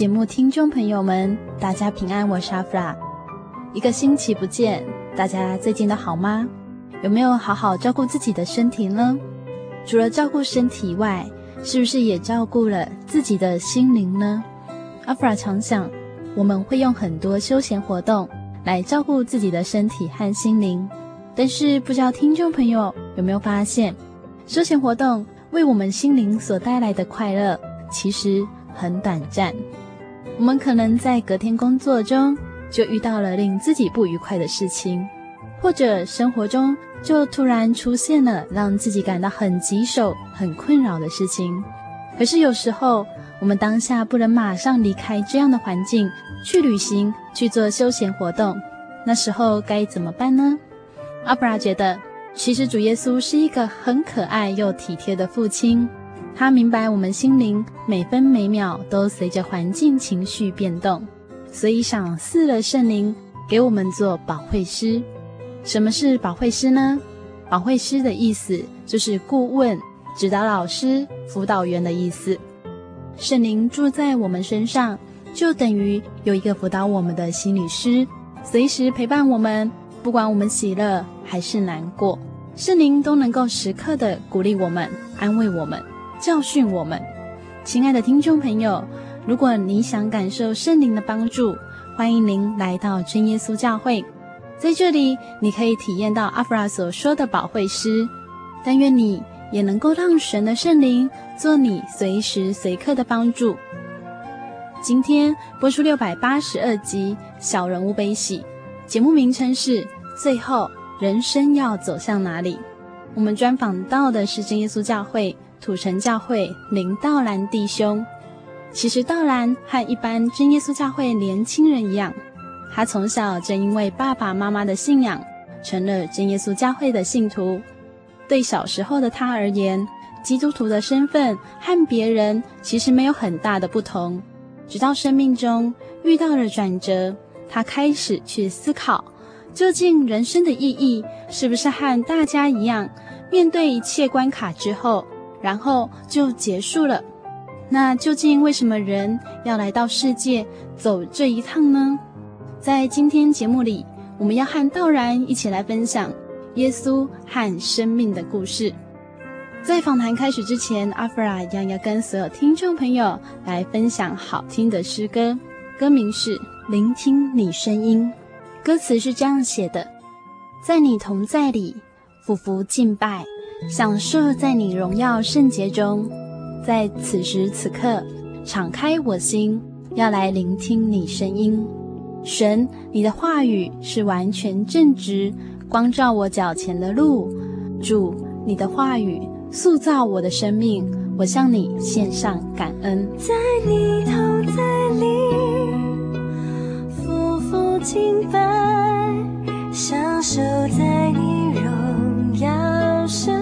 节目听众朋友们，大家平安，我是阿弗拉。一个星期不见，大家最近都好吗？有没有好好照顾自己的身体呢？除了照顾身体外，是不是也照顾了自己的心灵呢？阿弗拉常想，我们会用很多休闲活动来照顾自己的身体和心灵，但是不知道听众朋友有没有发现，休闲活动为我们心灵所带来的快乐，其实很短暂。我们可能在隔天工作中就遇到了令自己不愉快的事情，或者生活中就突然出现了让自己感到很棘手、很困扰的事情。可是有时候，我们当下不能马上离开这样的环境，去旅行、去做休闲活动，那时候该怎么办呢？阿布拉觉得。其实主耶稣是一个很可爱又体贴的父亲，他明白我们心灵每分每秒都随着环境情绪变动，所以赏赐了圣灵给我们做保惠师。什么是保惠师呢？保惠师的意思就是顾问、指导老师、辅导员的意思。圣灵住在我们身上，就等于有一个辅导我们的心理师，随时陪伴我们。不管我们喜乐还是难过，圣灵都能够时刻的鼓励我们、安慰我们、教训我们。亲爱的听众朋友，如果你想感受圣灵的帮助，欢迎您来到真耶稣教会，在这里你可以体验到阿弗拉所说的保惠师。但愿你也能够让神的圣灵做你随时随刻的帮助。今天播出六百八十二集《小人物悲喜》。节目名称是《最后人生要走向哪里》。我们专访到的是真耶稣教会土城教会林道兰弟兄。其实道兰和一般真耶稣教会年轻人一样，他从小正因为爸爸妈妈的信仰，成了真耶稣教会的信徒。对小时候的他而言，基督徒的身份和别人其实没有很大的不同。直到生命中遇到了转折。他开始去思考，究竟人生的意义是不是和大家一样，面对一切关卡之后，然后就结束了？那究竟为什么人要来到世界走这一趟呢？在今天节目里，我们要和道然一起来分享耶稣和生命的故事。在访谈开始之前，阿弗拉一样要跟所有听众朋友来分享好听的诗歌，歌名是。聆听你声音，歌词是这样写的：在你同在里，俯伏敬拜，享受在你荣耀圣洁中。在此时此刻，敞开我心，要来聆听你声音。神，你的话语是完全正直，光照我脚前的路。主，你的话语塑造我的生命，我向你献上感恩。在你头在里。敬拜，享受在你荣耀圣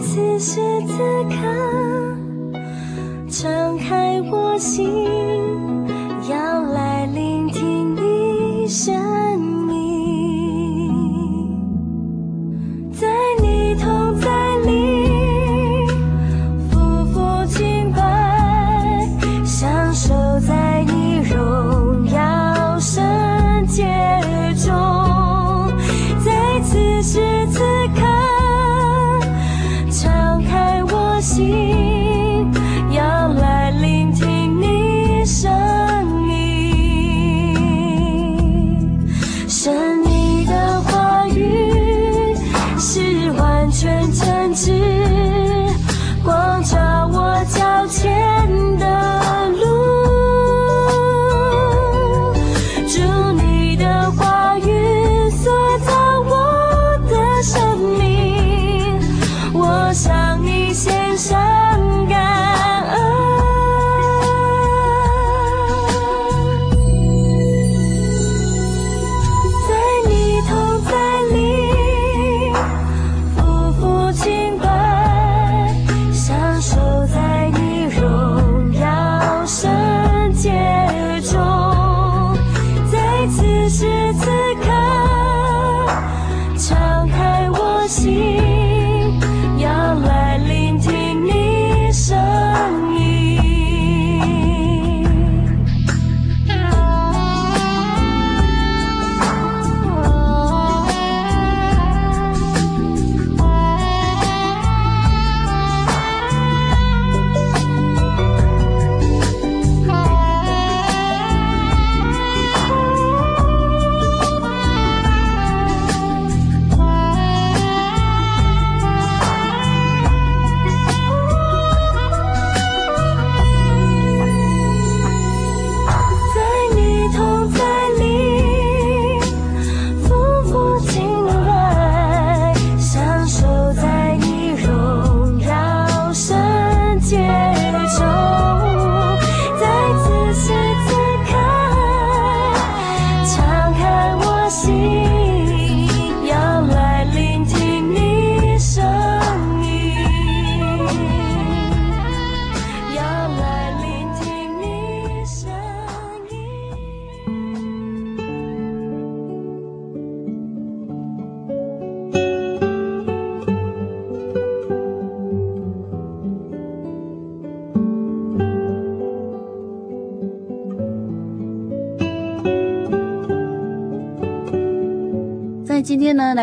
此时此刻敞开我心要来聆听你声音。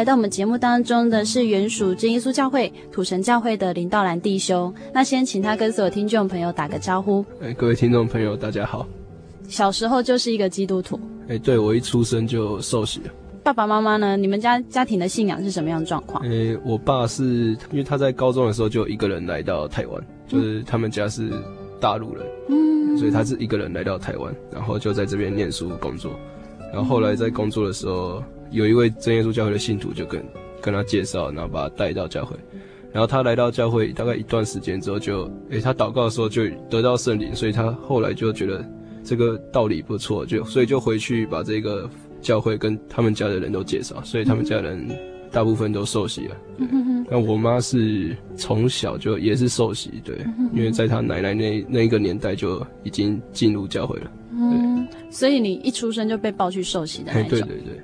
到我们节目当中的是原属真耶稣教会土城教会的林道兰弟兄。那先请他跟所有听众朋友打个招呼。哎，各位听众朋友，大家好。小时候就是一个基督徒。哎，对，我一出生就受洗了。爸爸妈妈呢？你们家家庭的信仰是什么样的状况？哎，我爸是因为他在高中的时候就一个人来到台湾，就是他们家是大陆人，嗯，所以他是一个人来到台湾，然后就在这边念书工作，然后后来在工作的时候。有一位真耶稣教会的信徒就跟跟他介绍，然后把他带到教会，然后他来到教会大概一段时间之后就，诶他祷告的时候就得到圣灵，所以他后来就觉得这个道理不错，就所以就回去把这个教会跟他们家的人都介绍，所以他们家人大部分都受洗了。那我妈是从小就也是受洗，对，因为在她奶奶那那一个年代就已经进入教会了。嗯，所以你一出生就被抱去受洗的那种。对对对。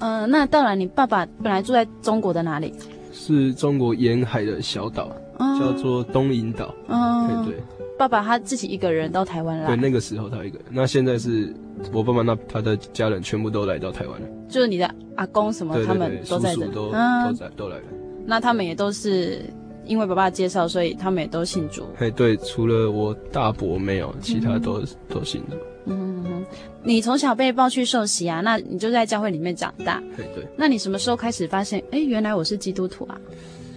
嗯、呃，那当然，你爸爸本来住在中国的哪里？是中国沿海的小岛，嗯、叫做东引岛。嗯，对，对。爸爸他自己一个人到台湾来。对，那个时候他一个人。那现在是我爸爸那他的家人全部都来到台湾了。就是你的阿公什么，对对对，他们都在这里，都、嗯、都在都来了。那他们也都是因为爸爸介绍，所以他们也都姓朱。嘿，对，除了我大伯没有，其他都、嗯、都信主。嗯，你从小被抱去受洗啊？那你就在教会里面长大。对对。那你什么时候开始发现？哎，原来我是基督徒啊？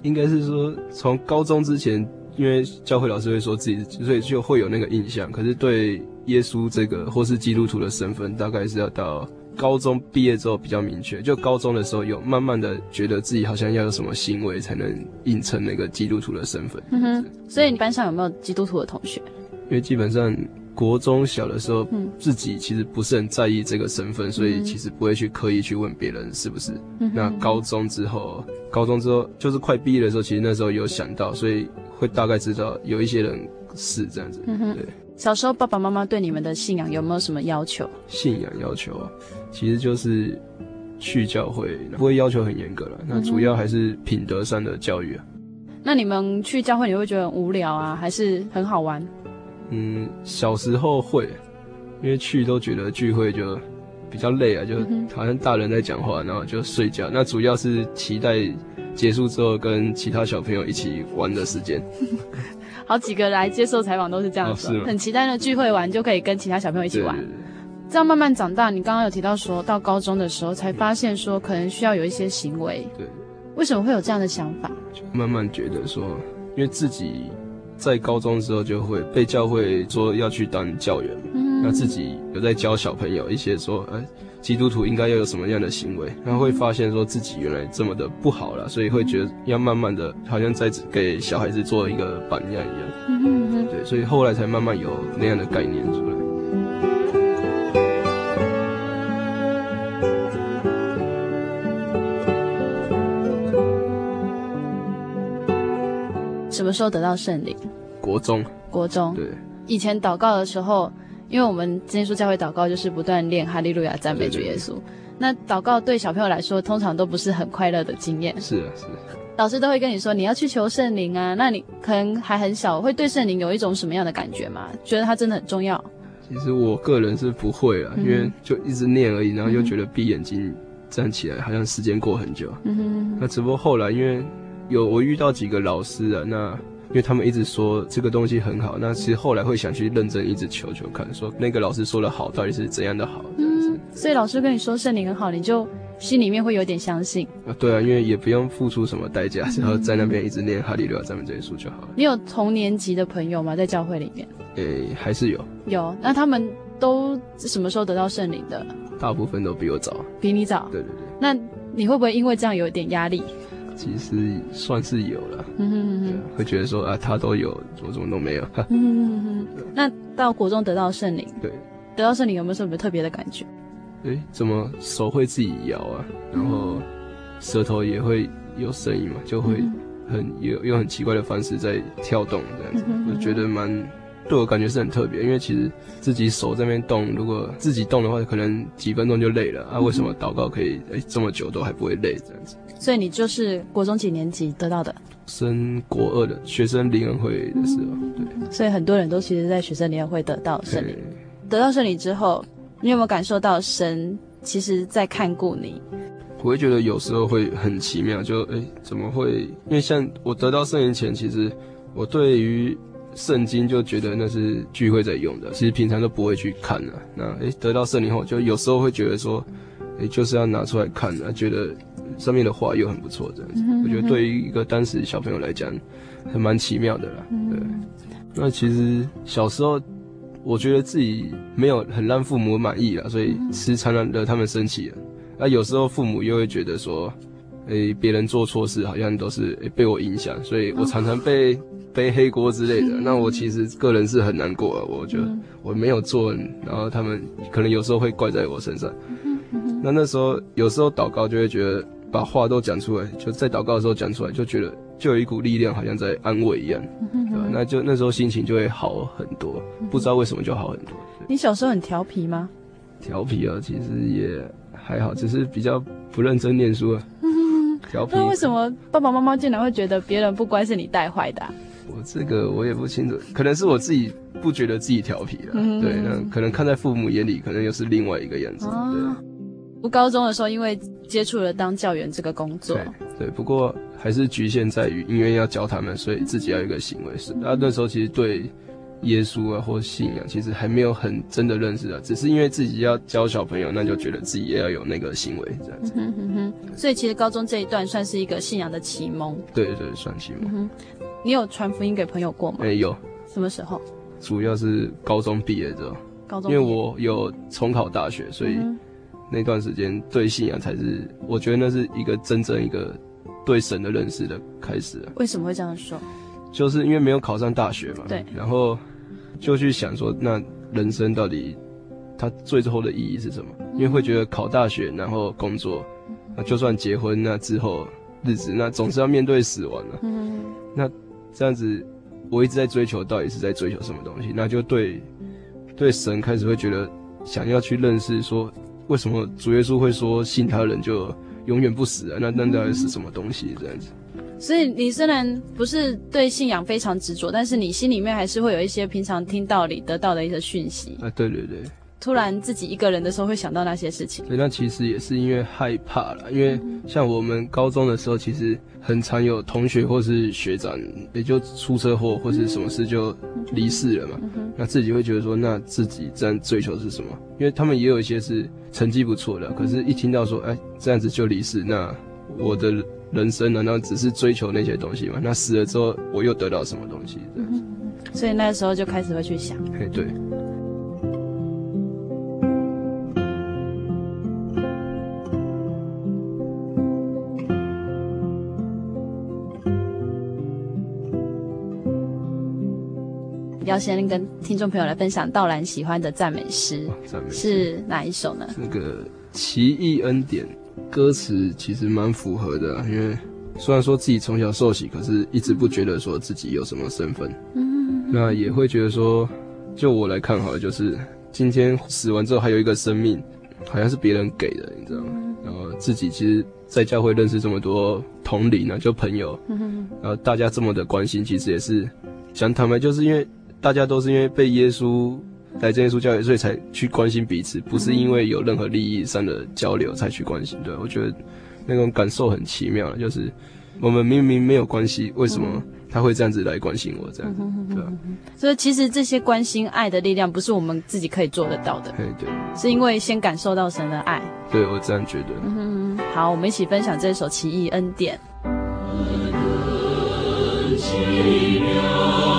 应该是说从高中之前，因为教会老师会说自己，所以就会有那个印象。可是对耶稣这个或是基督徒的身份，大概是要到高中毕业之后比较明确。就高中的时候有慢慢的觉得自己好像要有什么行为才能印成那个基督徒的身份。嗯哼。所以你班上有没有基督徒的同学？因为基本上。国中小的时候，自己其实不是很在意这个身份，嗯、所以其实不会去刻意去问别人是不是。嗯、那高中之后，高中之后就是快毕业的时候，其实那时候有想到，所以会大概知道有一些人是这样子。嗯对，小时候爸爸妈妈对你们的信仰有没有什么要求？信仰要求其实就是去教会，不会要求很严格了。那主要还是品德上的教育啊。那你们去教会，你会觉得很无聊啊，还是很好玩？嗯，小时候会，因为去都觉得聚会就比较累啊，就好像大人在讲话，然后就睡觉。那主要是期待结束之后跟其他小朋友一起玩的时间。好几个来接受采访都是这样子，哦，很期待的聚会完就可以跟其他小朋友一起玩。这样慢慢长大，你刚刚有提到说到高中的时候才发现说可能需要有一些行为。对，为什么会有这样的想法？就慢慢觉得说，因为自己在高中的时候就会被教会说要去当教员，嗯，那自己有在教小朋友一些说，哎。基督徒应该要有什么样的行为，然后会发现说自己原来这么的不好了，所以会觉得要慢慢的，好像在给小孩子做一个榜样一样。对，所以后来才慢慢有那样的概念出来。么时候得到圣灵？国中。国中。对。以前祷告的时候。因为我们今天说教会祷告，就是不断练哈利路亚赞美主耶稣。那祷告对小朋友来说，通常都不是很快乐的经验。是啊，是。老师都会跟你说，你要去求圣灵啊。那你可能还很小，会对圣灵有一种什么样的感觉吗？觉得它真的很重要？其实我个人是不会啊，因为就一直念而已，然后又觉得闭眼睛站起来，好像时间过很久。嗯哼。那只不过后来，因为有我遇到几个老师啊，那。因为他们一直说这个东西很好，那其实后来会想去认真一直求求看，说那个老师说的好到底是怎样的好。嗯，所以老师跟你说圣灵很好，你就心里面会有点相信啊。对啊，因为也不用付出什么代价，只要在那边一直念哈利路亚赞美这些书就好了。你有同年级的朋友吗？在教会里面？诶，还是有。有，那他们都什么时候得到圣灵的？大部分都比我早。比你早？对对对。那你会不会因为这样有一点压力？其实算是有了，嗯哼哼哼，会觉得说啊，他都有，我怎么都没有？嗯哼哼。那到国中得到圣灵，对，得到圣灵有没有什么特别的感觉？诶，怎么手会自己摇啊？然后舌头也会有声音嘛，就会很有用很奇怪的方式在跳动这样子，我觉得蛮。对我感觉是很特别，因为其实自己手在那边动，如果自己动的话，可能几分钟就累了啊。为什么祷告可以诶这么久都还不会累这样子？所以你就是国中几年级得到的？升国二的学生灵恩会的时候，对。所以很多人都其实，在学生灵恩会得到圣灵。得到圣灵之后，你有没有感受到神其实在看顾你？我会觉得有时候会很奇妙，就诶怎么会？因为像我得到圣灵前，其实我对于。圣经就觉得那是聚会在用的，其实平常都不会去看的。那诶，得到圣灵后，就有时候会觉得说，诶，就是要拿出来看的，觉得上面的话又很不错，这样子。我觉得对于一个当时小朋友来讲，还蛮奇妙的啦。对。那其实小时候，我觉得自己没有很让父母满意啦，所以时常惹他们生气了。那有时候父母又会觉得说，诶，别人做错事好像都是诶被我影响，所以我常常被。背黑锅之类的，那我其实个人是很难过的。我觉得我没有做，然后他们可能有时候会怪在我身上。那那时候有时候祷告就会觉得把话都讲出来，就在祷告的时候讲出来，就觉得就有一股力量，好像在安慰一样，对吧？那就那时候心情就会好很多，不知道为什么就好很多。你小时候很调皮吗？调皮啊，其实也还好，只是比较不认真念书啊。那为什么爸爸妈妈竟然会觉得别人不乖是你带坏的啊？我这个我也不清楚，可能是我自己不觉得自己调皮了，嗯、对，那可能看在父母眼里，可能又是另外一个样子。哦、对，读高中的时候，因为接触了当教员这个工作，对，对，不过还是局限在于因为要教他们，所以自己要有一个行为是。那、嗯、那时候其实对耶稣啊或信仰，其实还没有很真的认识啊，只是因为自己要教小朋友，那就觉得自己也要有那个行为这样子。嗯哼哼，所以其实高中这一段算是一个信仰的启蒙。对对，算启蒙。嗯你有传福音给朋友过吗？没有。什么时候？主要是高中毕业之后。高中。因为我有重考大学，所以那段时间对信仰才是，我觉得那是一个真正一个对神的认识的开始。为什么会这样说？就是因为没有考上大学嘛。对。然后就去想说，那人生到底它最后的意义是什么？因为会觉得考大学，然后工作，那就算结婚，那之后日子，那总是要面对死亡了。嗯。那这样子，我一直在追求，到底是在追求什么东西？那就对对神开始会觉得想要去认识，说为什么主耶稣会说信他人就永远不死啊？那那到底是什么东西？这样子。所以你虽然不是对信仰非常执着，但是你心里面还是会有一些平常听道理得到的一些讯息啊。对对对，突然自己一个人的时候会想到那些事情。对，那其实也是因为害怕了，因为像我们高中的时候，其实很常有同学或是学长也就出车祸或是什么事就离世了嘛。那自己会觉得说，那自己这样追求是什么？因为他们也有一些是成绩不错的，可是一听到说，哎，这样子就离世，那我的。人生难道只是追求那些东西吗？那死了之后，我又得到什么东西？嗯，所以那时候就开始会去想。嘿，对。要先跟听众朋友来分享道兰喜欢的赞美诗，赞美诗是哪一首呢？那个奇异恩典。歌词其实蛮符合的啊，因为虽然说自己从小受洗，可是一直不觉得说自己有什么身份。嗯，那也会觉得说，就我来看好了，就是今天死完之后还有一个生命，好像是别人给的，你知道吗？然后自己其实，在教会认识这么多同龄呢，就朋友，然后大家这么的关心，其实也是想坦白，就是因为大家都是因为被耶稣。来这耶稣教会，所以才去关心彼此，不是因为有任何利益上的交流才去关心。对，我觉得那种感受很奇妙，就是我们明明没有关系，为什么他会这样子来关心我？这样，对。所以其实这些关心爱的力量，不是我们自己可以做得到的。对对，是因为先感受到神的爱。对，我这样觉得。嗯，好，我们一起分享这首《奇异恩典》。奇妙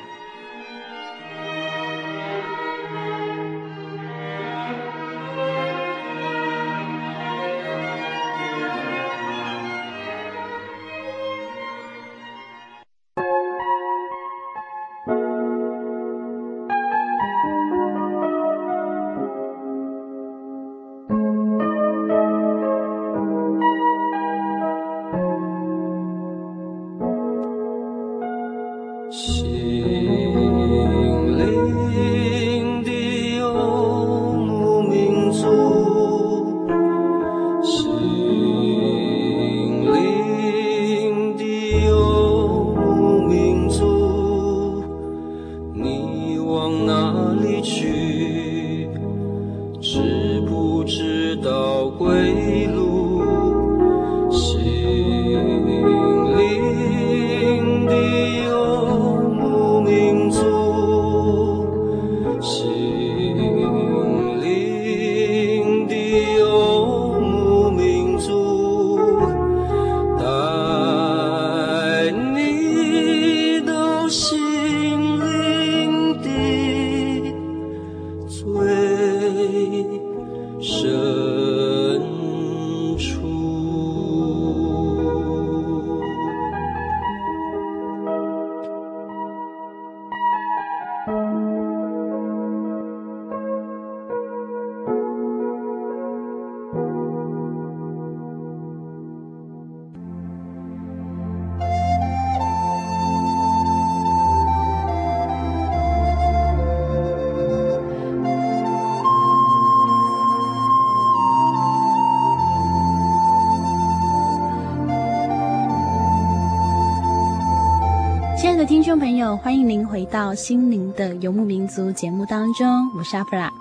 回到《心灵的游牧民族》节目当中，我是阿弗拉。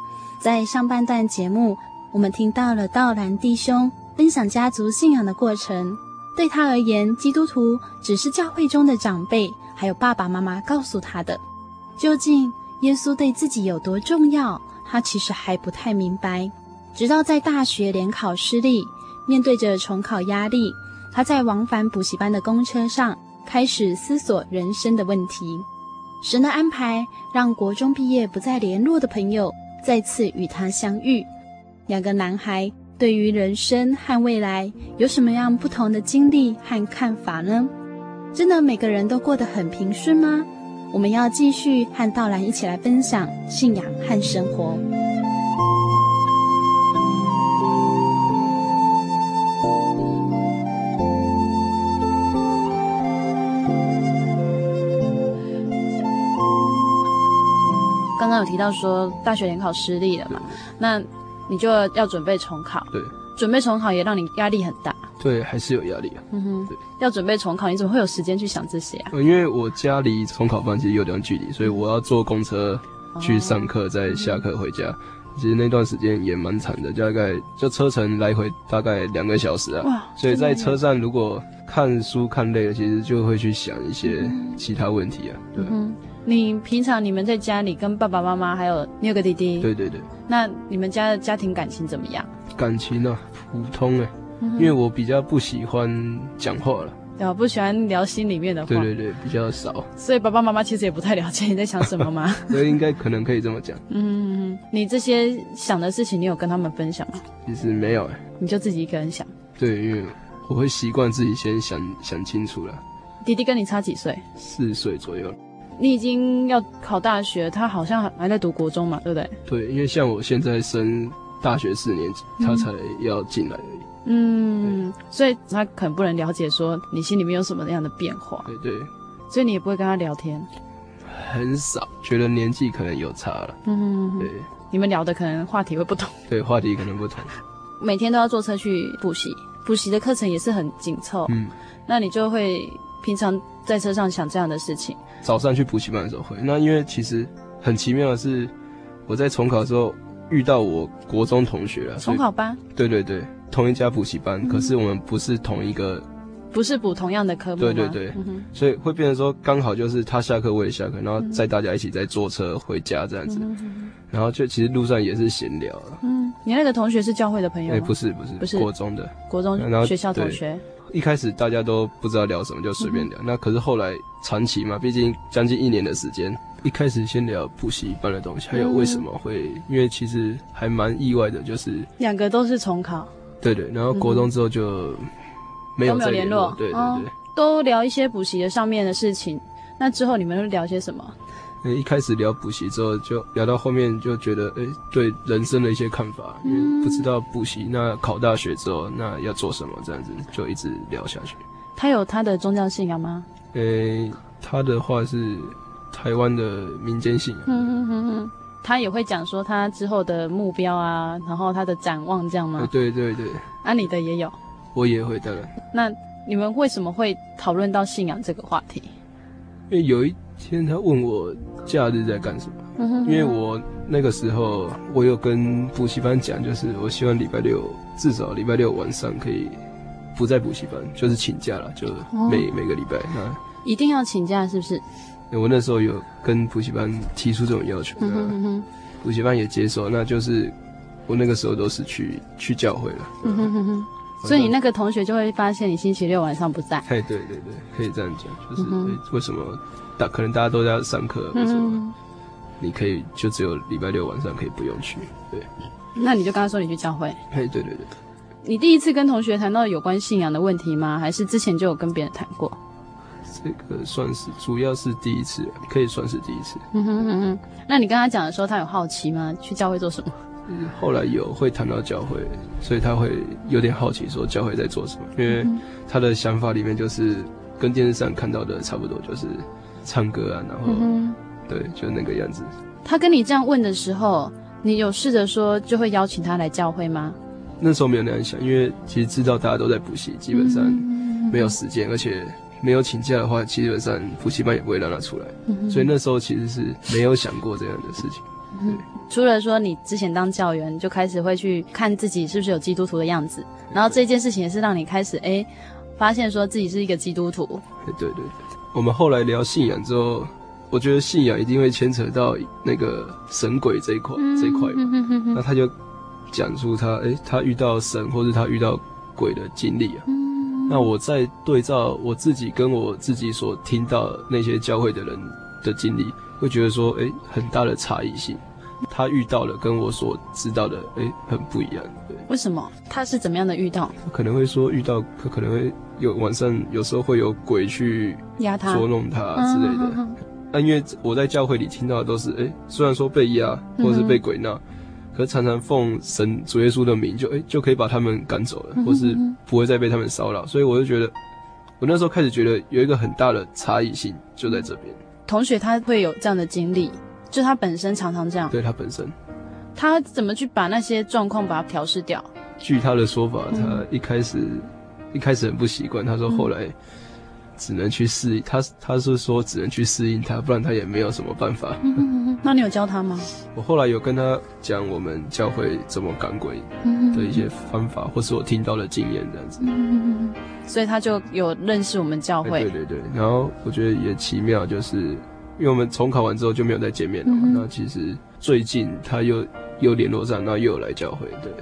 在上半段节目，我们听到了道兰弟兄分享家族信仰的过程。对他而言，基督徒只是教会中的长辈，还有爸爸妈妈告诉他的。究竟耶稣对自己有多重要，他其实还不太明白。直到在大学联考失利，面对着重考压力，他在往返补习班的公车上。开始思索人生的问题，神的安排让国中毕业不再联络的朋友再次与他相遇。两个男孩对于人生和未来有什么样不同的经历和看法呢？真的每个人都过得很平顺吗？我们要继续和道兰一起来分享信仰和生活。有提到说大学联考失利了嘛？那你就要准备重考。对，准备重考也让你压力很大。对，还是有压力啊。嗯哼，对，要准备重考，你怎么会有时间去想这些啊？因为我家离重考班其实有点距离，所以我要坐公车去上课，再下课回家。其实那段时间也蛮惨的，大概就车程来回大概两个小时啊。哇！所以在车上如果看书看累了，其实就会去想一些其他问题啊。对。嗯你平常你们在家里跟爸爸妈妈还有你有个弟弟，对对对，那你们家的家庭感情怎么样？感情呢、啊，普通哎、嗯，因为我比较不喜欢讲话了，对啊，不喜欢聊心里面的话，对对对，比较少，所以爸爸妈妈其实也不太了解你在想什么吗？所以应该可能可以这么讲。嗯，你这些想的事情，你有跟他们分享吗？其实没有哎，你就自己一个人想。对，因为我会习惯自己先想想清楚了。弟弟跟你差几岁？四岁左右。你已经要考大学，他好像还在读国中嘛，对不对？对，因为像我现在升大学四年级，他才要进来而已。嗯，所以他可能不能了解说你心里面有什么样的变化。对对。所以你也不会跟他聊天。很少，觉得年纪可能有差了。嗯，对。你们聊的可能话题会不同。对，话题可能不同。每天都要坐车去补习，补习的课程也是很紧凑。嗯，那你就会平常在车上想这样的事情。早上去补习班的时候会，那因为其实很奇妙的是，我在重考的时候遇到我国中同学了。重考班？对对对，同一家补习班，嗯，可是我们不是同一个。不是补同样的科目。对对对，嗯，所以会变成说刚好就是他下课我也下课，然后载大家一起再坐车回家这样子，嗯，然后就其实路上也是闲聊了。嗯，你那个同学是教会的朋友吗？欸，不是不是不是国中的国中学校同学。一开始大家都不知道聊什么，就随便聊，嗯。那可是后来长期嘛，毕竟将近一年的时间，一开始先聊补习班的东西，还有为什么会，嗯，因为其实还蛮意外的，就是两个都是重考。对对，然后国中之后就。没有再联络，对对对，哦，都聊一些补习的上面的事情。那之后你们会聊些什么？一开始聊补习之后，就聊到后面就觉得，哎，对人生的一些看法，嗯，因为不知道补习，那考大学之后那要做什么，这样子就一直聊下去。他有他的宗教信仰吗？诶，他的话是台湾的民间信仰。嗯嗯嗯嗯，他也会讲说他之后的目标啊，然后他的展望这样吗？对对对。啊，你的也有。我也会的。那你们为什么会讨论到信仰这个话题？因为有一天他问我假日在干什么。因为我那个时候我有跟补习班讲，就是我希望礼拜六至少礼拜六晚上可以不在补习班，就是请假了，就每、哦、每个礼拜那一定要请假，是不是？我那时候有跟补习班提出这种要求，嗯哼哼哼。补习班也接受。那就是我那个时候都是去去教会了。嗯哼哼哼。所以你那个同学就会发现你星期六晚上不在。哎，对对对，可以这样讲，就是、嗯、为什么大可能大家都在上课，为什么你可以就只有礼拜六晚上可以不用去？对。那你就刚刚说你去教会。嘿，对对对。你第一次跟同学谈到有关信仰的问题吗？还是之前就有跟别人谈过？这个算是，主要是第一次，可以算是第一次。嗯哼嗯哼。那你跟他讲的时候，他有好奇吗？去教会做什么？后来有会谈到教会，所以他会有点好奇，说教会在做什么。因为他的想法里面就是跟电视上看到的差不多，就是唱歌啊，然后、嗯、对，就那个样子。他跟你这样问的时候，你有试着说就会邀请他来教会吗？那时候没有那样想，因为其实知道大家都在补习，基本上没有时间，而且没有请假的话，基本上补习班也不会让他出来。所以那时候其实是没有想过这样的事情。对。除了说你之前当教员就开始会去看自己是不是有基督徒的样子，然后这件事情也是让你开始哎发现说自己是一个基督徒。对对对，我们后来聊信仰之后，我觉得信仰一定会牵扯到那个神鬼这一块、嗯、这一块嘛。那他就讲出他哎他遇到神或者他遇到鬼的经历啊。嗯、那我在对照我自己跟我自己所听到那些教会的人的经历，会觉得说哎很大的差异性。他遇到的跟我所知道的，哎、欸，很不一样。对，为什么？他是怎么样的遇到？可能会说遇到，可可能会有晚上有时候会有鬼去压他、捉弄他之类的。那、因为我在教会里听到的都是，哎、欸，虽然说被压或者是被鬼闹、嗯，可是常常奉神主耶稣的名就，就、欸、哎就可以把他们赶走了、嗯，或是不会再被他们骚扰。所以我就觉得，我那时候开始觉得有一个很大的差异性就在这边。同学他会有这样的经历。就他本身常常这样，对他本身，他怎么去把那些状况把它调试掉？据他的说法，他一开始、嗯、一开始很不习惯，他说后来只能去适应，他他是说只能去适应他，不然他也没有什么办法。那你有教他吗？我后来有跟他讲我们教会怎么赶鬼的一些方法，或是我听到的经验这样子。嗯，所以他就有认识我们教会。对对对，然后我觉得也奇妙，就是。因为我们重考完之后就没有再见面了嘛，嗯，那其实最近他又又联络上，然后又有来教会，对。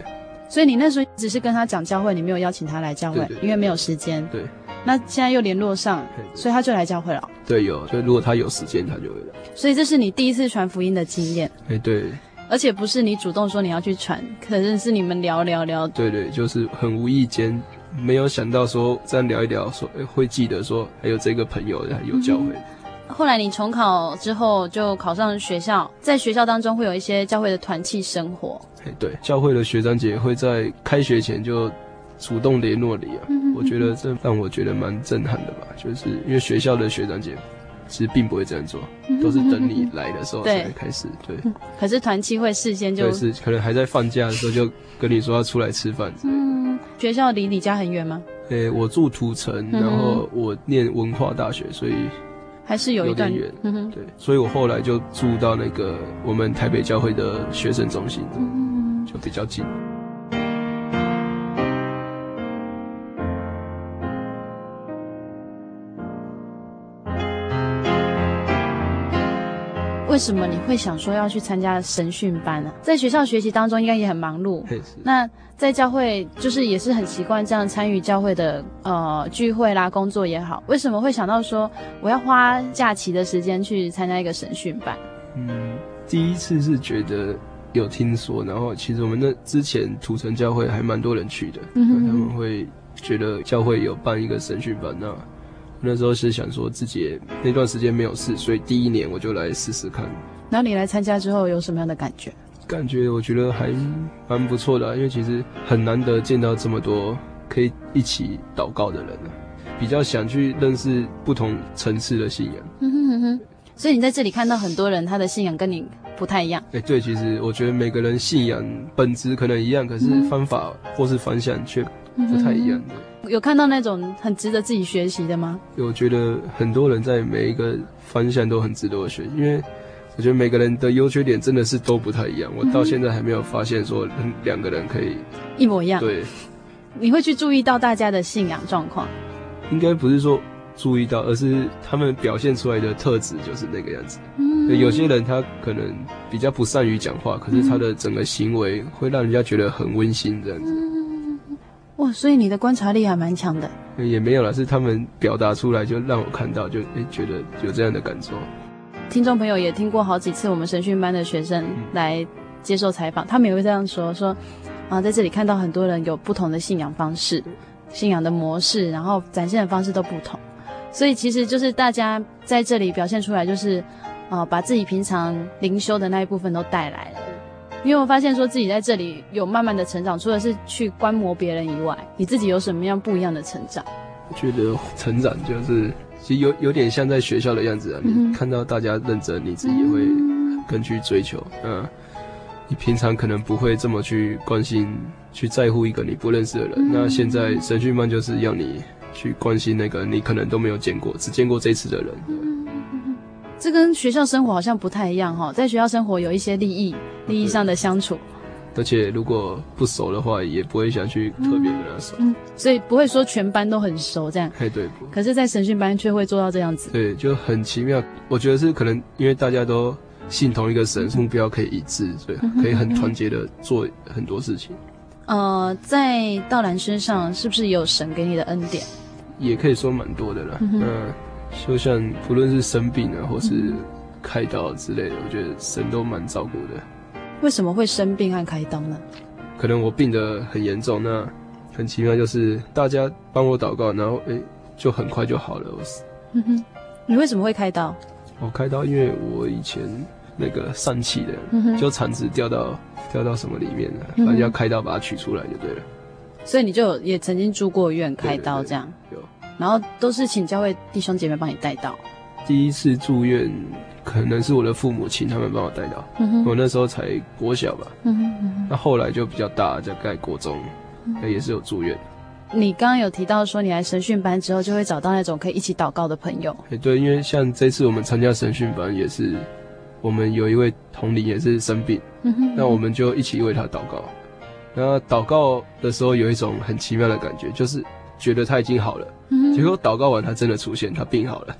所以你那时候只是跟他讲教会，你没有邀请他来教会，因为没有时间。对。那现在又联络上，所以他就来教会了。对，有。所以如果他有时间，他就会来。所以这是你第一次传福音的经验。哎，对。而且不是你主动说你要去传，可能是你们聊聊聊。对对，就是很无意间没有想到说这样聊一聊说，说会记得说还有这个朋友还有教会。嗯、后来你重考之后就考上学校，在学校当中会有一些教会的团契生活。哎，对，教会的学长姐会在开学前就主动联络你啊。嗯、我觉得这让我觉得蛮震撼的吧，就是因为学校的学长姐。其实并不会这样做，都是等你来的时候才开始。对，对可是团契会事先就，是可能还在放假的时候就跟你说要出来吃饭。嗯，学校离你家很远吗？诶、欸，我住土城，然后我念文化大学，所以还是有一段远。嗯，对，所以我后来就住到那个我们台北教会的学生中心，嗯，就比较近。为什么你会想说要去参加神训班呢？在学校学习当中应该也很忙碌。那在教会就是也是很习惯这样参与教会的呃聚会啦、工作也好。为什么会想到说我要花假期的时间去参加一个神训班？嗯，第一次是觉得有听说，然后其实我们那之前土城教会还蛮多人去的，嗯哼，他们会觉得教会有办一个神训班那。那时候是想说自己那段时间没有事，所以第一年我就来试试看。然后你来参加之后有什么样的感觉？感觉我觉得还蛮不错的啊，因为其实很难得见到这么多可以一起祷告的人啊，比较想去认识不同层次的信仰。嗯哼哼哼。所以你在这里看到很多人，他的信仰跟你不太一样。哎，对，其实我觉得每个人信仰本质可能一样，可是方法或是方向却不太一样的。有看到那种很值得自己学习的吗？我觉得很多人在每一个方向都很值得我学，因为我觉得每个人的优缺点真的是都不太一样。我到现在还没有发现说两个人可以一模一样。对，你会去注意到大家的信仰状况？应该不是说注意到，而是他们表现出来的特质就是那个样子。嗯，有些人他可能比较不善于讲话，可是他的整个行为会让人家觉得很温馨这样子。哇，所以你的观察力还蛮强的。也没有啦，是他们表达出来就让我看到，就诶、欸、觉得有这样的感受。听众朋友也听过好几次我们神训班的学生来接受采访，嗯、他们也会这样说说啊，在这里看到很多人有不同的信仰方式、信仰的模式，然后展现的方式都不同，所以其实就是大家在这里表现出来，就是啊，把自己平常灵修的那一部分都带来了。因为我发现说自己在这里有慢慢的成长，除了是去观摩别人以外，你自己有什么样不一样的成长？我觉得成长就是其实有有点像在学校的样子啊，你看到大家认真，你自己也会更去追求。嗯，你平常可能不会这么去关心、去在乎一个你不认识的人，那现在神训班就是要你去关心那个你可能都没有见过、只见过这次的人。这跟学校生活好像不太一样哈，在学校生活有一些利益、利益上的相处，而且如果不熟的话，也不会想去特别跟他熟，嗯，所以不会说全班都很熟这样。哎，对。可是，在神训班却会做到这样子，对，就很奇妙。我觉得是可能因为大家都信同一个神，目标可以一致，所以可以很团结的做很多事情。呃，在道兰身上是不是有神给你的恩典？也可以说蛮多的了。嗯。就像不论是生病啊，或是开刀之类的，我觉得神都蛮照顾的。为什么会生病和开刀呢？可能我病得很严重，那很奇妙，就是大家帮我祷告，然后诶、欸，就很快就好了。我死。嗯哼，你为什么会开刀？我开刀，因为我以前那个疝气的，嗯、就肠子掉到掉到什么里面了，反正要开刀把它取出来就对了。所以你就也曾经住过院开刀这样？有。然后都是请教会弟兄姐妹帮你带到。第一次住院，可能是我的父母亲他们帮我带到。嗯、哼我那时候才国小吧。嗯哼嗯，那后来就比较大，在盖国中，那、嗯、也是有住院。你刚刚有提到说，你来神训班之后，就会找到那种可以一起祷告的朋友。哎，对，因为像这次我们参加神训班，也是我们有一位同龄也是生病，嗯哼嗯，那我们就一起为他祷告。那祷告的时候，有一种很奇妙的感觉，就是。觉得他已经好了，嗯、结果祷告完他真的出现，他病好了，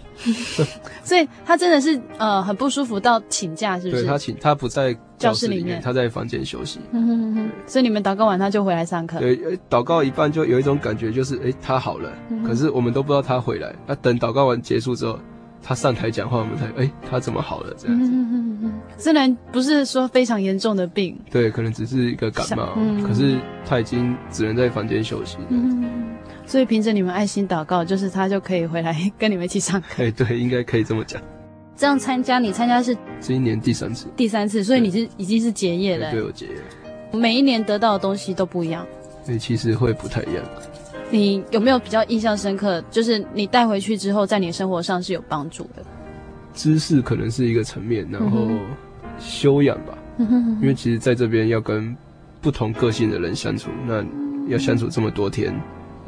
所以他真的是呃很不舒服到请假，是不是？对，他请他不在教室里面，他在房间休息。嗯哼哼，所以你们祷告完他就回来上课。对，祷告一半就有一种感觉，就是哎他好了，嗯、可是我们都不知道他回来。那等祷告完结束之后，他上台讲话，我们才哎他怎么好了这样子。虽然不是说非常严重的病，对，可能只是一个感冒，嗯、可是他已经只能在房间休息。嗯所以凭着你们爱心祷告，就是他就可以回来跟你们一起上课。哎，对，应该可以这么讲。这样参加，你参加是这一年第三次，第三次，所以你是已经是结业了。对，我结业。每一年得到的东西都不一样。所以其实会不太一样。你有没有比较印象深刻？就是你带回去之后，在你生活上是有帮助的。知识可能是一个层面，然后修养吧。嗯哼。因为其实在这边要跟不同个性的人相处，那要相处这么多天，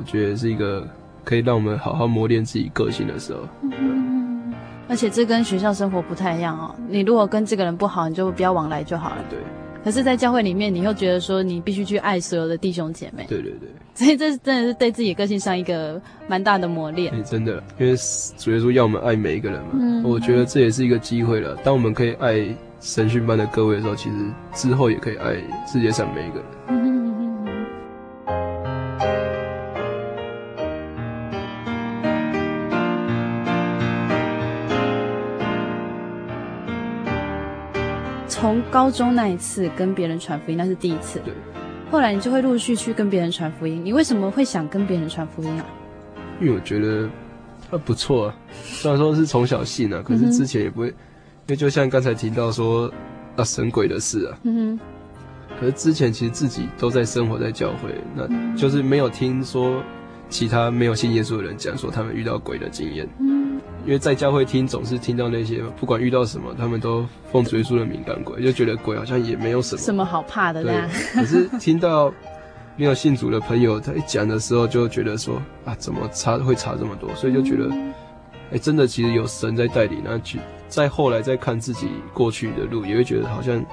我觉得是一个可以让我们好好磨练自己个性的时候。嗯而且这跟学校生活不太一样哦。你如果跟这个人不好，你就不要往来就好了。对。可是，在教会里面，你又觉得说你必须去爱所有的弟兄姐妹。对对对。所以这真的是对自己个性上一个蛮大的磨练。欸，真的，因为主耶稣要我们爱每一个人嘛。嗯。我觉得这也是一个机会了。当我们可以爱神训班的各位的时候，其实之后也可以爱世界上每一个人。嗯从高中那一次跟别人传福音，那是第一次。对。后来你就会陆续去跟别人传福音。你为什么会想跟别人传福音啊？因为我觉得他不错啊，虽然说是从小信啊，可是之前也不会。嗯、因为就像刚才提到说啊神鬼的事啊，嗯哼。可是之前其实自己都在生活在教会，那就是没有听说其他没有信耶稣的人讲说他们遇到鬼的经验。嗯。因为在教会听，总是听到那些不管遇到什么，他们都奉主耶稣的名赶鬼，就觉得鬼好像也没有什么什么好怕的。对，可是听到没有信主的朋友他一讲的时候，就觉得说啊，怎么差会差这么多？所以就觉得，哎，真的其实有神在带领。那去再后来再看自己过去的路，也会觉得好像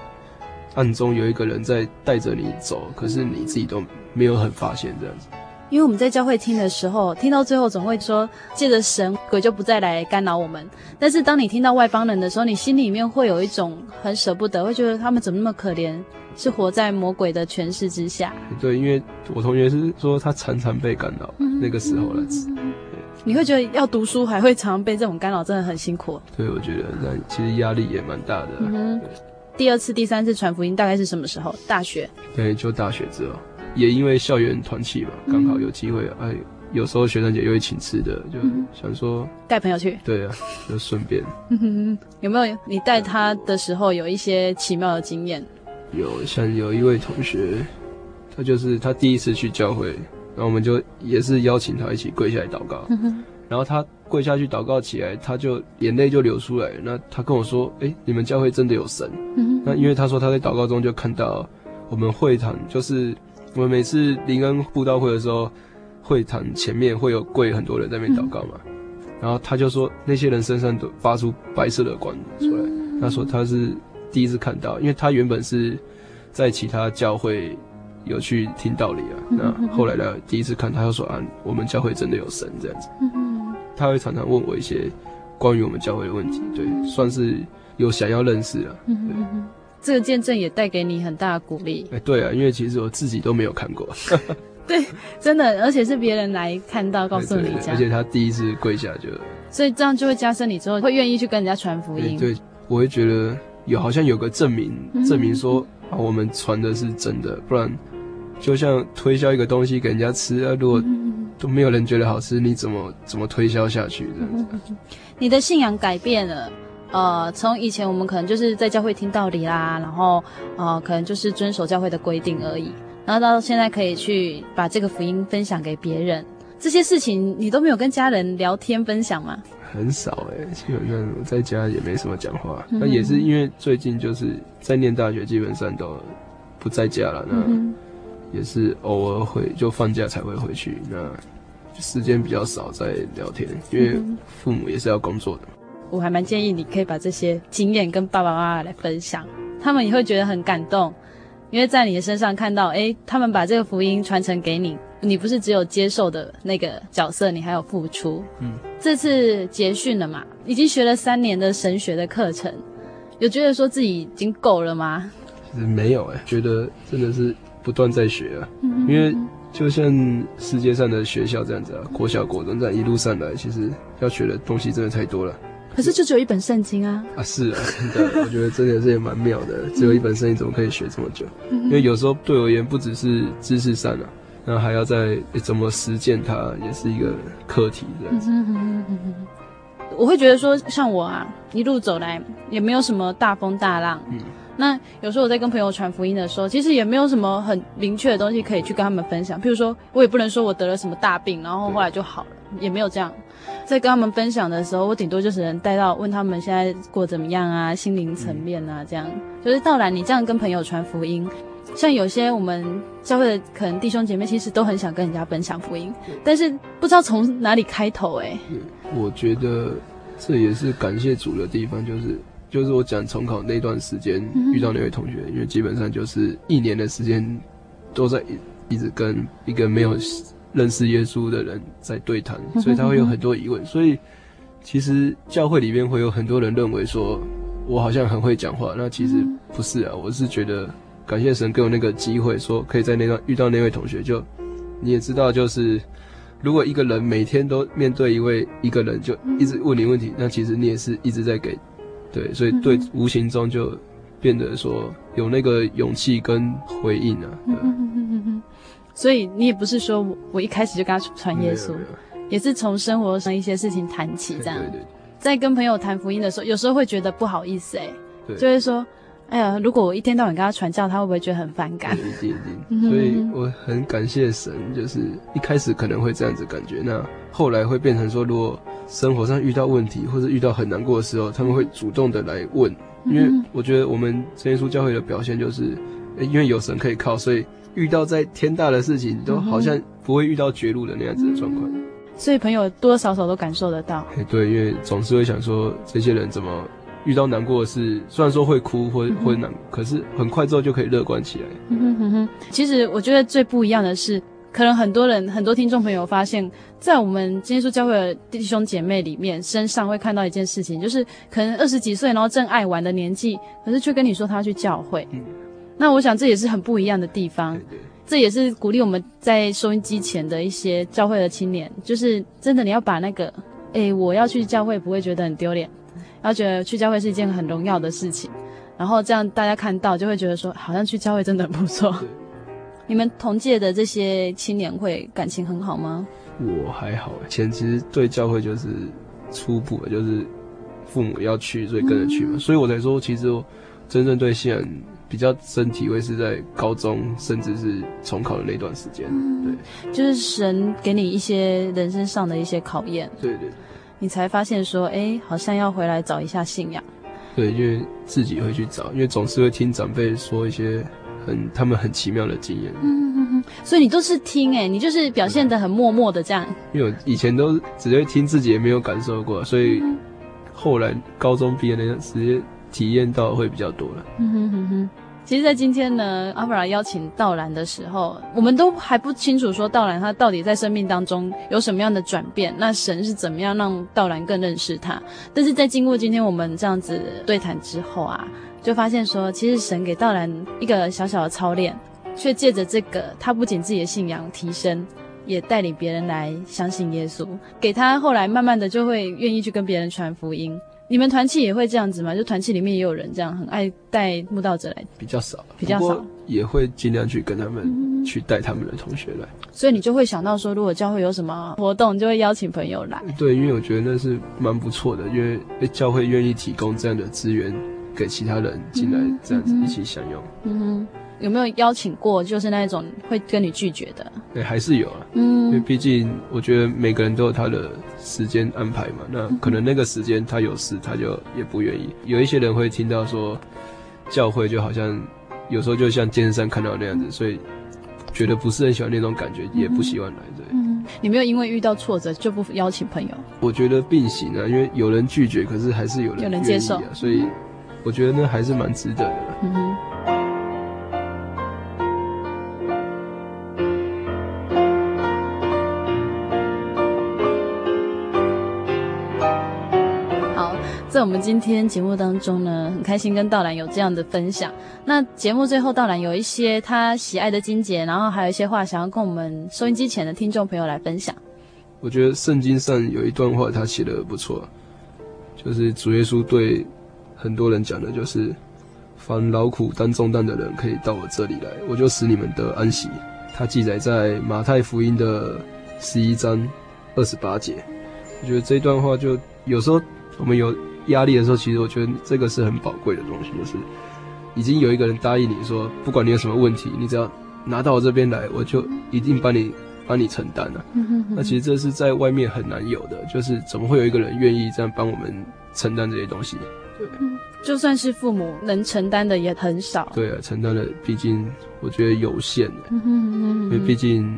暗中有一个人在带着你走，可是你自己都没有很发现这样子。因为我们在教会听的时候，听到最后总会说，借着神，鬼就不再来干扰我们。但是当你听到外邦人的时候，你心里面会有一种很舍不得，会觉得他们怎么那么可怜，是活在魔鬼的权势之下。对，因为我同学是说他常常被干扰，那个时候了。你会觉得要读书还会常常被这种干扰，真的很辛苦。对，我觉得那其实压力也蛮大的。嗯，第二次、第三次传福音大概是什么时候？大学。对，就大学之后。也因为校园团契嘛，刚好有机会，哎，有时候学生姐又会请吃的，就想说带朋友去。对啊，就顺便。有没有你带他的时候有一些奇妙的经验？有，像有一位同学，他就是他第一次去教会，然后我们就也是邀请他一起跪下来祷告。然后他跪下去祷告起来，他就眼泪就流出来。那他跟我说：“哎，你们教会真的有神。”那因为他说他在祷告中就看到我们会堂就是。我们每次灵恩布道会的时候，会场前面会有跪很多人在那边祷告嘛，嗯、然后他就说那些人身上都发出白色的光出来。嗯、他说他是第一次看到，因为他原本是在其他教会有去听道理啊，嗯、那后来呢，第一次看他就说啊，我们教会真的有神这样子。嗯、他会常常问我一些关于我们教会的问题，对，算是有想要认识啊。对。嗯这个见证也带给你很大的鼓励。哎，对啊，因为其实我自己都没有看过。对，真的，而且是别人来看到，告诉你这样。而且他第一次跪下就，所以这样就会加深你之后会愿意去跟人家传福音。对，我会觉得有好像有个证明，证明说啊，我们传的是真的，不然就像推销一个东西给人家吃啊，如果都没有人觉得好吃，你怎么怎么推销下去这样子？你的信仰改变了。呃，从以前我们可能就是在教会听道理啦，然后呃，可能就是遵守教会的规定而已。然后到现在可以去把这个福音分享给别人，这些事情你都没有跟家人聊天分享吗？很少哎、欸，基本上我在家也没什么讲话。那、嗯、也是因为最近就是在念大学，基本上都不在家了。那也是偶尔会就放假才会回去，那时间比较少在聊天，因为父母也是要工作的。我还蛮建议你可以把这些经验跟爸爸妈妈来分享，他们也会觉得很感动，因为在你的身上看到，诶，他们把这个福音传承给你，你不是只有接受的那个角色，你还有付出。嗯，这次结训了嘛，已经学了三年的神学的课程，有觉得说自己已经够了吗？其实没有诶，觉得真的是不断在学啊，嗯，因为就像世界上的学校这样子啊，国小、国中这样一路上来，其实要学的东西真的太多了。可是就只有一本圣经啊！啊，是啊，真的，我觉得真的是也蛮妙的。只有一本圣经怎么可以学这么久？因为有时候对我而言，不只是知识上啊，那还要再怎么实践它，也是一个课题这样子。我会觉得说，像我啊，一路走来也没有什么大风大浪。嗯。那有时候我在跟朋友传福音的时候，其实也没有什么很明确的东西可以去跟他们分享。譬如说，我也不能说我得了什么大病，然后后来就好了，也没有这样。在跟他们分享的时候，我顶多就是能带到问他们现在过怎么样啊，心灵层面啊，这样。就是道兰，你这样跟朋友传福音。像有些我们教会的可能弟兄姐妹，其实都很想跟人家分享福音，但是不知道从哪里开头哎、欸。我觉得这也是感谢主的地方，就是就是我讲重考那段时间遇到那位同学，嗯、因为基本上就是一年的时间都在一一直跟一个没有认识耶稣的人在对谈，所以他会有很多疑问。所以其实教会里面会有很多人认为说我好像很会讲话，那其实不是啊，我是觉得。感谢神给我那个机会，说可以在那段遇到那位同学。就你也知道，就是如果一个人每天都面对一位一个人，就一直问你问题，那其实你也是一直在给，对，所以对，无形中就变得说有那个勇气跟回应啊。对。所以你也不是说我一开始就跟他传耶稣，也是从生活上一些事情谈起，这样。对对对。在跟朋友谈福音的时候，有时候会觉得不好意思，哎，对，就会说。哎呀，如果我一天到晚跟他传教，他会不会觉得很反感？一定一定。所以我很感谢神，就是一开始可能会这样子感觉，那后来会变成说，如果生活上遇到问题或者遇到很难过的时候，他们会主动的来问。因为我觉得我们真耶稣教会的表现就是，因为有神可以靠，所以遇到再天大的事情，都好像不会遇到绝路的那样子的状况。所以朋友多多少少都感受得到。哎，对，因为总是会想说，这些人怎么？遇到难过的事，虽然说会哭会会难，可是很快之后就可以乐观起来。嗯哼哼哼。其实我觉得最不一样的是，可能很多人很多听众朋友发现，在我们今天说教会的弟兄姐妹里面身上会看到一件事情，就是可能二十几岁，然后正爱玩的年纪，可是却跟你说他去教会。嗯。那我想这也是很不一样的地方。对对。这也是鼓励我们在收音机前的一些教会的青年，就是真的你要把那个，诶，我要去教会不会觉得很丢脸。然后觉得去教会是一件很荣耀的事情，然后这样大家看到就会觉得说，好像去教会真的很不错。你们同届的这些青年会感情很好吗？我还好，前其实对教会就是初步的，就是父母要去，所以跟着去嘛。嗯、所以我才说，其实我真正对信仰比较深体会是在高中，甚至是重考的那段时间。嗯、对，就是神给你一些人生上的一些考验。对对。你才发现说，哎，好像要回来找一下信仰。对，因为自己会去找，因为总是会听长辈说一些很他们很奇妙的经验。嗯嗯嗯。所以你都是听，哎，你就是表现得很默默的这样。因为我以前都只会听，自己也没有感受过，所以后来高中毕业那段时间体验到会比较多了。嗯哼哼哼。其实，在今天呢，阿弗拉邀请道兰的时候，我们都还不清楚说道兰他到底在生命当中有什么样的转变，那神是怎么样让道兰更认识他。但是在经过今天我们这样子对谈之后啊，就发现说，其实神给道兰一个小小的操练，却借着这个，他不仅自己的信仰提升，也带领别人来相信耶稣，给他后来慢慢的就会愿意去跟别人传福音。你们团契也会这样子吗？就团契里面也有人这样很爱带慕道者来，比较少，比较少，也会尽量去跟他们去带他们的同学来。嗯。所以你就会想到说，如果教会有什么活动，就会邀请朋友来。对，因为我觉得那是蛮不错的，因为教会愿意提供这样的资源给其他人进来，这样子一起享用。嗯哼。有没有邀请过？就是那种会跟你拒绝的？对，还是有啊。嗯，因为毕竟我觉得每个人都有他的时间安排嘛。那可能那个时间他有事，他就也不愿意。有一些人会听到说，教会就好像有时候就像电视上看到那样子，所以觉得不是很喜欢那种感觉，也不喜欢来。对。嗯，你没有因为遇到挫折就不邀请朋友？我觉得并行啊，因为有人拒绝，可是还是有人、啊、有人接受，所以我觉得那还是蛮值得的。嗯哼。在我们今天节目当中呢，很开心跟道兰有这样的分享。那节目最后，道兰有一些他喜爱的经节，然后还有一些话想要跟我们收音机前的听众朋友来分享。我觉得圣经上有一段话，他写的不错，就是主耶稣对很多人讲的，就是凡劳苦担重担的人，可以到我这里来，我就使你们得安息。他记载在马太福音的十一章二十八节。我觉得这一段话就有时候我们有压力的时候，其实我觉得这个是很宝贵的东西，就是已经有一个人答应你说，不管你有什么问题，你只要拿到我这边来，我就一定帮你帮你承担了。那其实这是在外面很难有的，就是怎么会有一个人愿意这样帮我们承担这些东西？对，就算是父母能承担的也很少。对啊，承担的毕竟我觉得有限，因为毕竟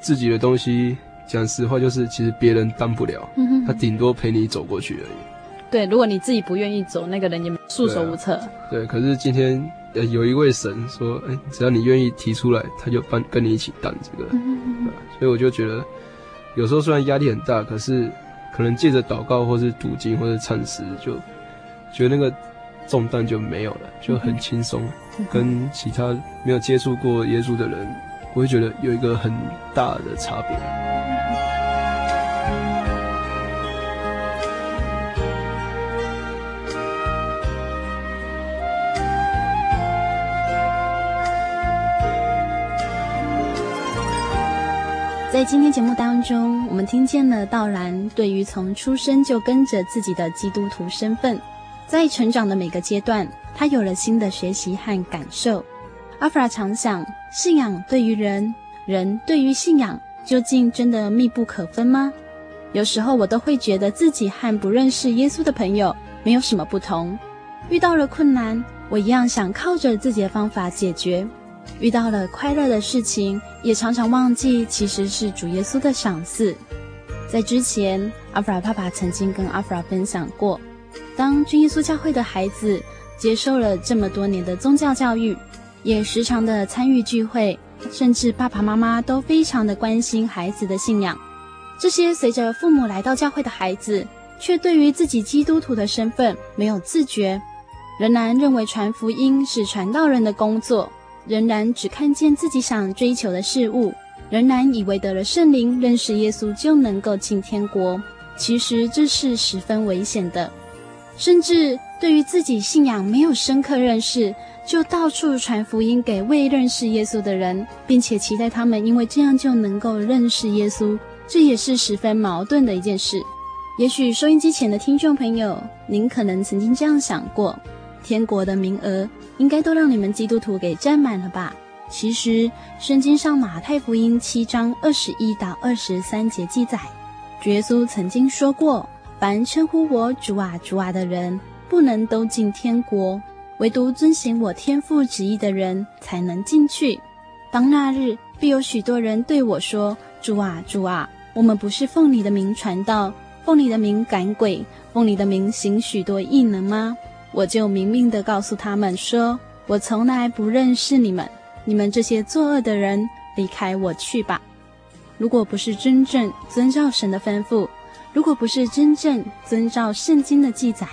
自己的东西。讲实话，就是其实别人担不了，他顶多陪你走过去而已。对，如果你自己不愿意走，那个人也束手无策。对，啊、对，可是今天有一位神说，哎，只要你愿意提出来，他就帮跟你一起担这个。所以我就觉得，有时候虽然压力很大，可是可能借着祷告，或是读经，或是唱诗，就觉得那个重担就没有了，就很轻松。跟其他没有接触过耶稣的人，我会觉得有一个很大的差别。在今天节目当中，我们听见了道兰对于从出生就跟着自己的基督徒身份，在成长的每个阶段，他有了新的学习和感受。阿弗拉常想，信仰对于人，人对于信仰，究竟真的密不可分吗？有时候我都会觉得自己和不认识耶稣的朋友没有什么不同。遇到了困难，我一样想靠着自己的方法解决。遇到了快乐的事情，也常常忘记其实是主耶稣的赏赐。在之前，阿弗拉爸爸曾经跟阿弗拉分享过，当君耶稣教会的孩子接受了这么多年的宗教教育，也时常的参与聚会，甚至爸爸妈妈都非常的关心孩子的信仰。这些随着父母来到教会的孩子，却对于自己基督徒的身份没有自觉，仍然认为传福音是传道人的工作。仍然只看见自己想追求的事物，仍然以为得了圣灵、认识耶稣就能够进天国。其实这是十分危险的。甚至对于自己信仰没有深刻认识，就到处传福音给未认识耶稣的人，并且期待他们因为这样就能够认识耶稣，这也是十分矛盾的一件事。也许收音机前的听众朋友，您可能曾经这样想过。天国的名额应该都让你们基督徒给占满了吧？其实，圣经上马太福音七章二十一到二十三节记载，主耶稣曾经说过：“凡称呼我主啊主啊的人，不能都进天国，唯独遵行我天父旨意的人才能进去。当那日，必有许多人对我说：主啊主啊，我们不是奉你的名传道，奉你的名赶鬼，奉你的名行许多异能吗？”我就明明地告诉他们说：“我从来不认识你们，你们这些作恶的人，离开我去吧！如果不是真正遵照神的吩咐，如果不是真正遵照圣经的记载，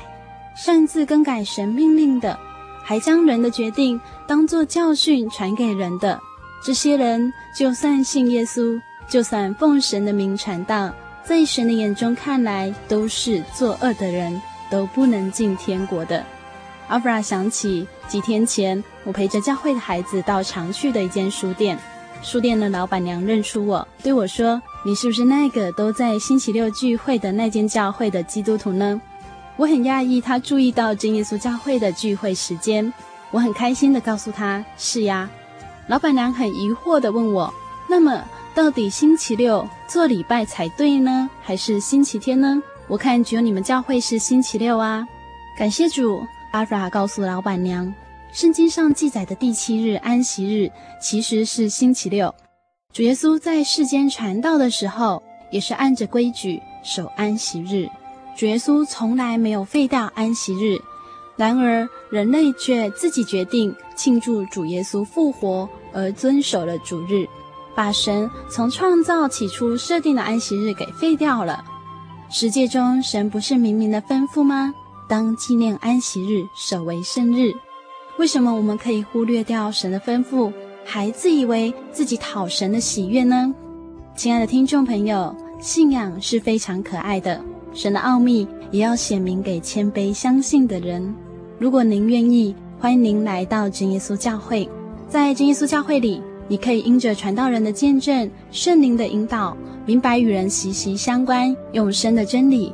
擅自更改神命令的，还将人的决定当作教训传给人的，这些人，就算信耶稣，就算奉神的名传道，在神的眼中看来，都是作恶的人，都不能进天国的。”阿弗拉想起几天前，我陪着教会的孩子到常去的一间书店，书店的老板娘认出我，对我说：“你是不是那个都在星期六聚会的那间教会的基督徒呢？”我很讶异，她注意到真耶稣教会的聚会时间。我很开心地告诉她：“是呀。”老板娘很疑惑地问我：“那么，到底星期六做礼拜才对呢，还是星期天呢？我看只有你们教会是星期六啊。”感谢主。阿弗拉告诉老板娘，圣经上记载的第七日安息日其实是星期六。主耶稣在世间传道的时候，也是按着规矩守安息日。主耶稣从来没有废掉安息日，然而人类却自己决定庆祝主耶稣复活而遵守了主日，把神从创造起初设定的安息日给废掉了。十诫中，神不是明明的吩咐吗？当纪念安息日，守为圣日。为什么我们可以忽略掉神的吩咐，还自以为自己讨神的喜悦呢？亲爱的听众朋友，信仰是非常可爱的，神的奥秘也要显明给谦卑相信的人。如果您愿意，欢迎您来到真耶稣教会。在真耶稣教会里，你可以因着传道人的见证、圣灵的引导，明白与人息息相关、永生的真理。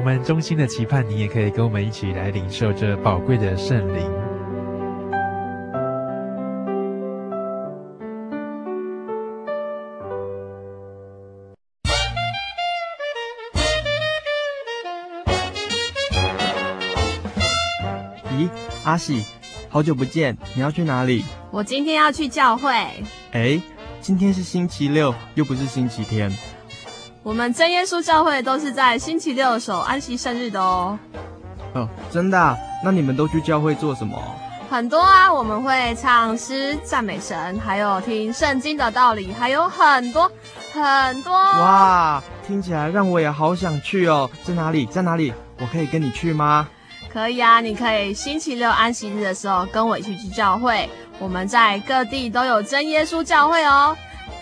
我们衷心的期盼，你也可以跟我们一起来领受这宝贵的圣灵。咦，阿喜，好久不见，你要去哪里？我今天要去教会。哎，今天是星期六，又不是星期天。我们真耶稣教会都是在星期六守安息圣日的哦。哦，真的啊？那你们都去教会做什么？很多啊，我们会唱诗赞美神，还有听圣经的道理，还有很多很多。哇，听起来让我也好想去哦。在哪里？在哪里？我可以跟你去吗？可以啊，你可以星期六安息日的时候跟我一起去教会。我们在各地都有真耶稣教会哦。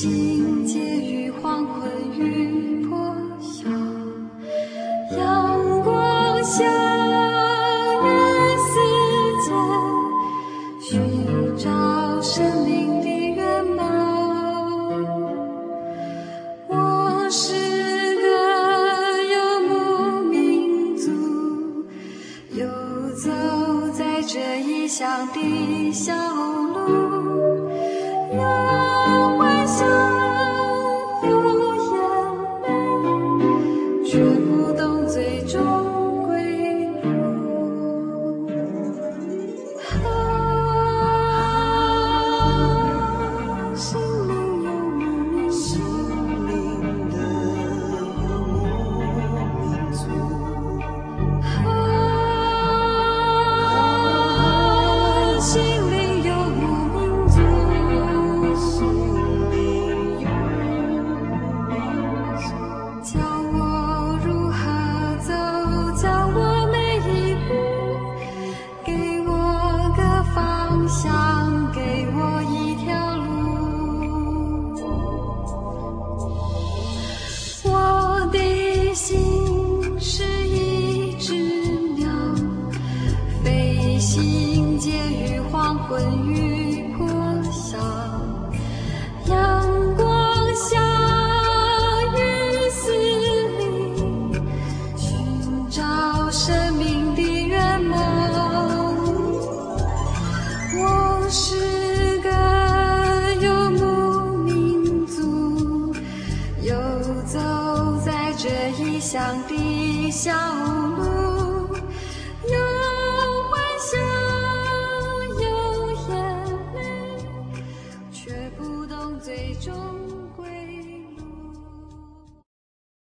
心。